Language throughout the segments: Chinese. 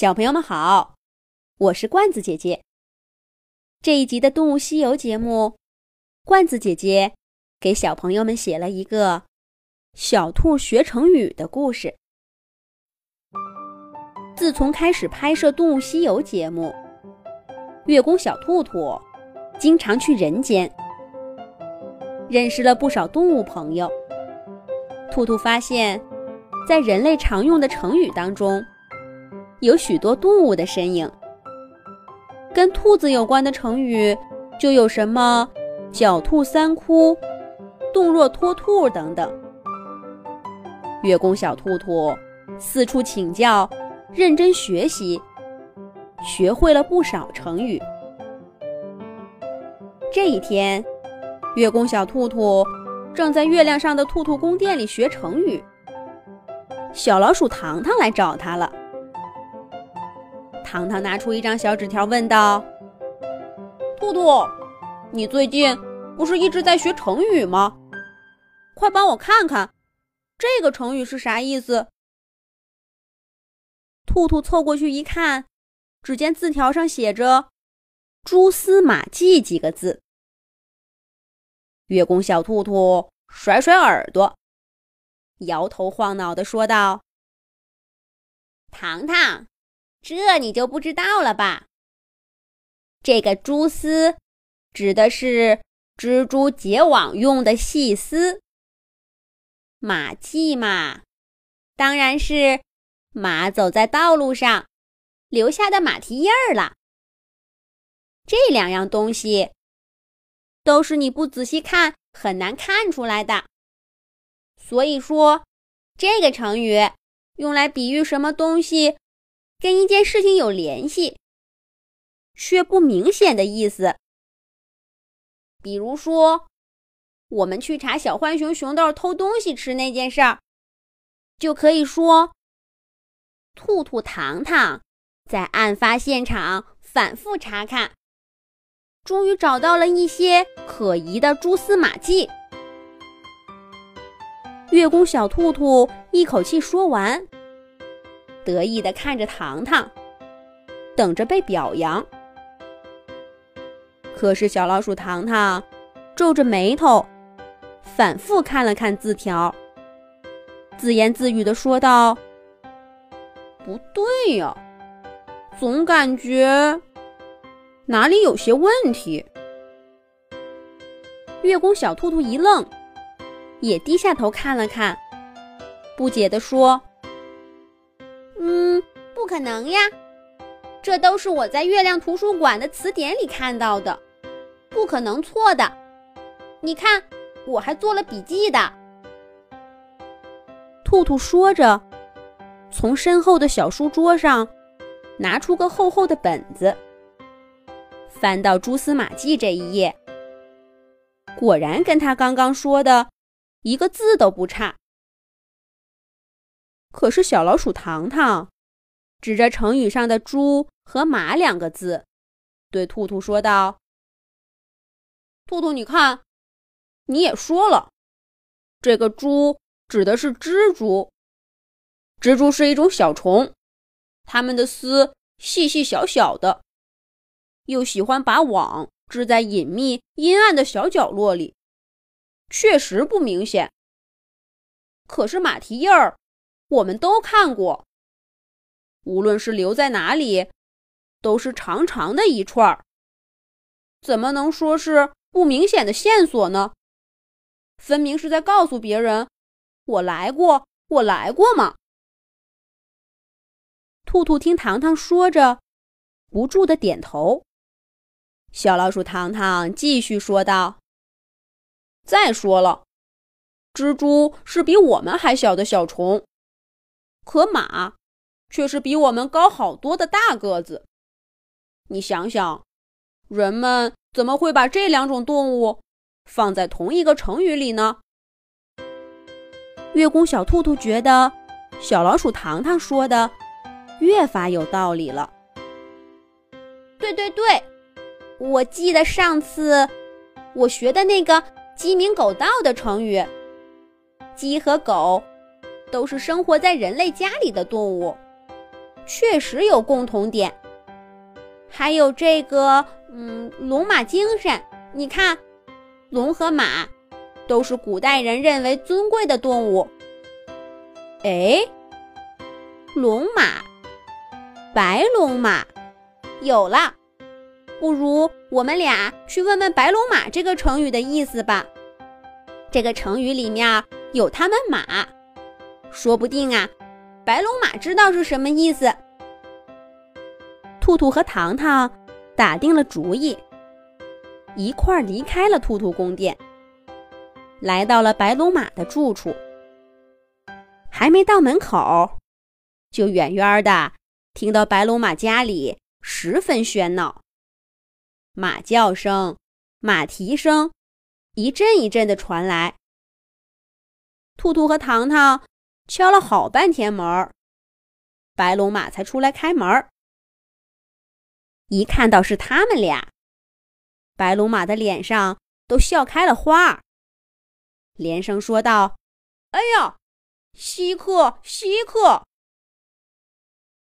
小朋友们好，我是罐子姐姐。这一集的《动物西游》节目，罐子姐姐给小朋友们写了一个小兔学成语的故事。自从开始拍摄《动物西游》节目，月宫小兔兔经常去人间，认识了不少动物朋友。兔兔发现，在人类常用的成语当中，有许多动物的身影，跟兔子有关的成语就有什么“狡兔三窟”“动若脱兔”等等。月宫小兔兔四处请教，认真学习，学会了不少成语。这一天，月宫小兔兔正在月亮上的兔兔宫殿里学成语，小老鼠糖糖来找他了。糖糖拿出一张小纸条，问道：“兔兔，你最近不是一直在学成语吗？快帮我看看，这个成语是啥意思？”兔兔凑过去一看，只见字条上写着“蛛丝马迹”几个字。月宫小兔兔甩甩耳朵，摇头晃脑的说道：“糖糖。”这你就不知道了吧？这个蛛丝指的是蜘蛛结网用的细丝。马迹嘛，当然是马走在道路上留下的马蹄印儿了。这两样东西都是你不仔细看很难看出来的。所以说，这个成语用来比喻什么东西？跟一件事情有联系，却不明显的意思。比如说，我们去查小浣熊熊豆偷东西吃那件事儿，就可以说：兔兔糖糖在案发现场反复查看，终于找到了一些可疑的蛛丝马迹。月宫小兔兔一口气说完。得意地看着糖糖，等着被表扬。可是小老鼠糖糖皱着眉头，反复看了看字条，自言自语地说道：“不对呀，总感觉哪里有些问题。”月宫小兔兔一愣，也低下头看了看，不解地说。嗯，不可能呀，这都是我在月亮图书馆的词典里看到的，不可能错的。你看，我还做了笔记的。兔兔说着，从身后的小书桌上拿出个厚厚的本子，翻到蛛丝马迹这一页，果然跟他刚刚说的一个字都不差。可是小老鼠糖糖。指着成语上的“猪”和“马”两个字，对兔兔说道：“兔兔，你看，你也说了，这个‘猪’指的是蜘蛛。蜘蛛是一种小虫，它们的丝细细小小的，又喜欢把网织在隐秘阴暗的小角落里，确实不明显。可是马蹄印儿，我们都看过。”无论是留在哪里，都是长长的一串儿，怎么能说是不明显的线索呢？分明是在告诉别人：“我来过，我来过嘛。”兔兔听糖糖说着，不住的点头。小老鼠糖糖继续说道：“再说了，蜘蛛是比我们还小的小虫，可马……”却是比我们高好多的大个子。你想想，人们怎么会把这两种动物放在同一个成语里呢？月宫小兔兔觉得小老鼠糖糖说的越发有道理了。对对对，我记得上次我学的那个“鸡鸣狗盗”的成语，鸡和狗都是生活在人类家里的动物。确实有共同点，还有这个，嗯，龙马精神。你看，龙和马都是古代人认为尊贵的动物。哎，龙马，白龙马，有了。不如我们俩去问问“白龙马”这个成语的意思吧。这个成语里面有他们马，说不定啊，白龙马知道是什么意思。兔兔和糖糖打定了主意，一块儿离开了兔兔宫殿，来到了白龙马的住处。还没到门口，就远远的听到白龙马家里十分喧闹。马叫声、马蹄声，一阵一阵的传来。兔兔和糖糖敲了好半天门白龙马才出来开门一看到是他们俩，白龙马的脸上都笑开了花，连声说道：“哎呀，稀客，稀客！”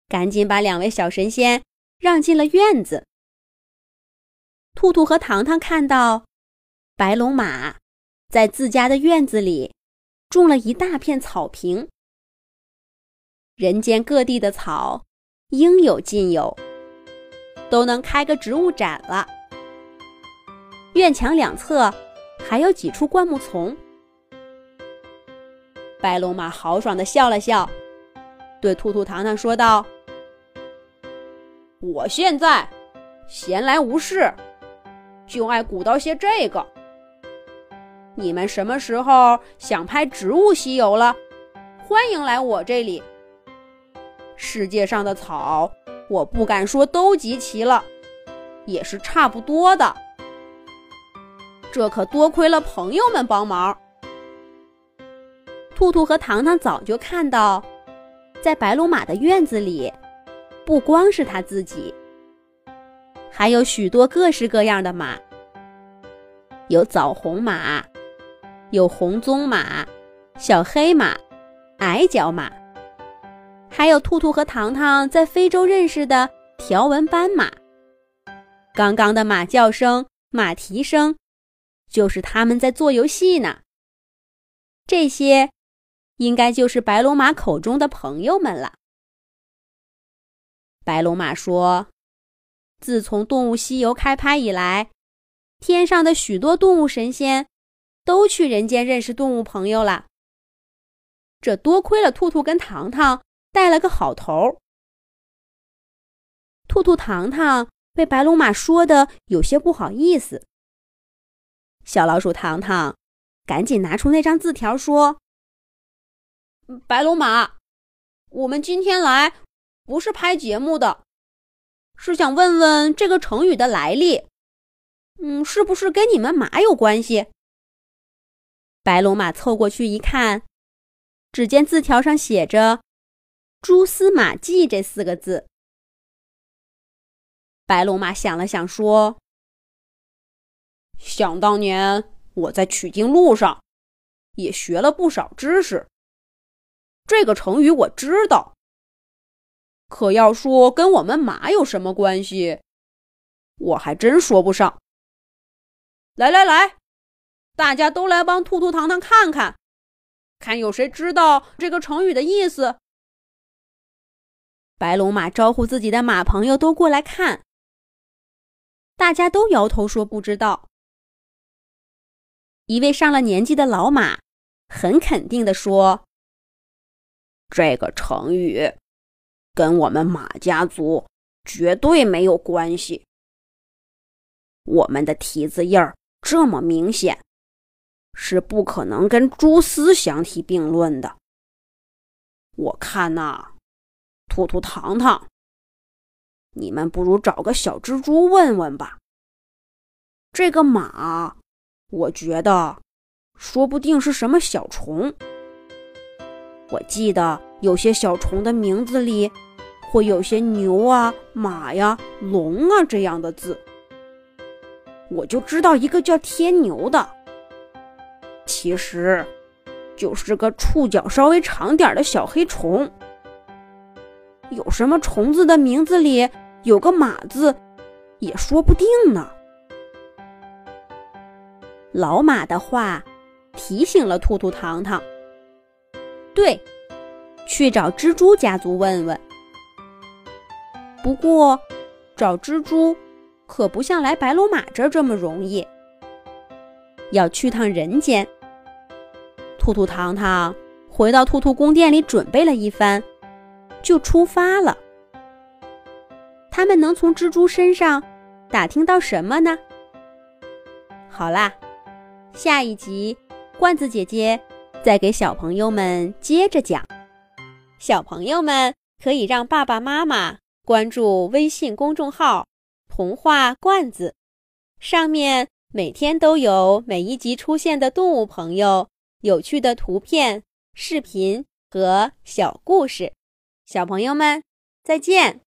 赶紧把两位小神仙让进了院子。兔兔和糖糖看到，白龙马在自家的院子里种了一大片草坪，人间各地的草应有尽有，都能开个植物展了。院墙两侧还有几处灌木丛。白龙马豪爽地笑了笑，对兔兔、糖糖说道：“我现在闲来无事。”就爱鼓捣些这个。你们什么时候想拍植物西游了？欢迎来我这里。世界上的草，我不敢说都集齐了，也是差不多的。这可多亏了朋友们帮忙。兔兔和糖糖早就看到，在白龙马的院子里，不光是他自己。还有许多各式各样的马，有枣红马，有红棕马，小黑马，矮脚马，还有兔兔和糖糖在非洲认识的条纹斑马。刚刚的马叫声、马蹄声，就是他们在做游戏呢。这些，应该就是白龙马口中的朋友们了。白龙马说。自从《动物西游》开拍以来，天上的许多动物神仙都去人间认识动物朋友了。这多亏了兔兔跟糖糖带了个好头。兔兔、糖糖被白龙马说的有些不好意思。小老鼠糖糖赶紧拿出那张字条说：“白龙马，我们今天来不是拍节目的。”是想问问这个成语的来历，嗯，是不是跟你们马有关系？白龙马凑过去一看，只见字条上写着“蛛丝马迹”这四个字。白龙马想了想，说：“想当年我在取经路上也学了不少知识，这个成语我知道。”可要说跟我们马有什么关系，我还真说不上。来来来，大家都来帮兔兔糖糖看看，看有谁知道这个成语的意思。白龙马招呼自己的马朋友都过来看，大家都摇头说不知道。一位上了年纪的老马很肯定地说：“这个成语。”跟我们马家族绝对没有关系。我们的蹄子印儿这么明显，是不可能跟蛛丝相提并论的。我看呐，兔兔糖糖，你们不如找个小蜘蛛问问吧。这个马，我觉得说不定是什么小虫。我记得有些小虫的名字里。会有些牛啊、马呀、龙啊这样的字，我就知道一个叫天牛的，其实就是个触角稍微长点的小黑虫。有什么虫子的名字里有个“马”字，也说不定呢。老马的话提醒了兔兔糖糖。对，去找蜘蛛家族问问。不过，找蜘蛛可不像来白龙马这儿这么容易。要去趟人间。兔兔糖糖回到兔兔宫殿里，准备了一番，就出发了。他们能从蜘蛛身上打听到什么呢？好啦，下一集罐子姐姐再给小朋友们接着讲。小朋友们可以让爸爸妈妈关注微信公众号“童话罐子”，上面。每天都有每一集出现的动物朋友，有趣的图片、视频和小故事。小朋友们，再见。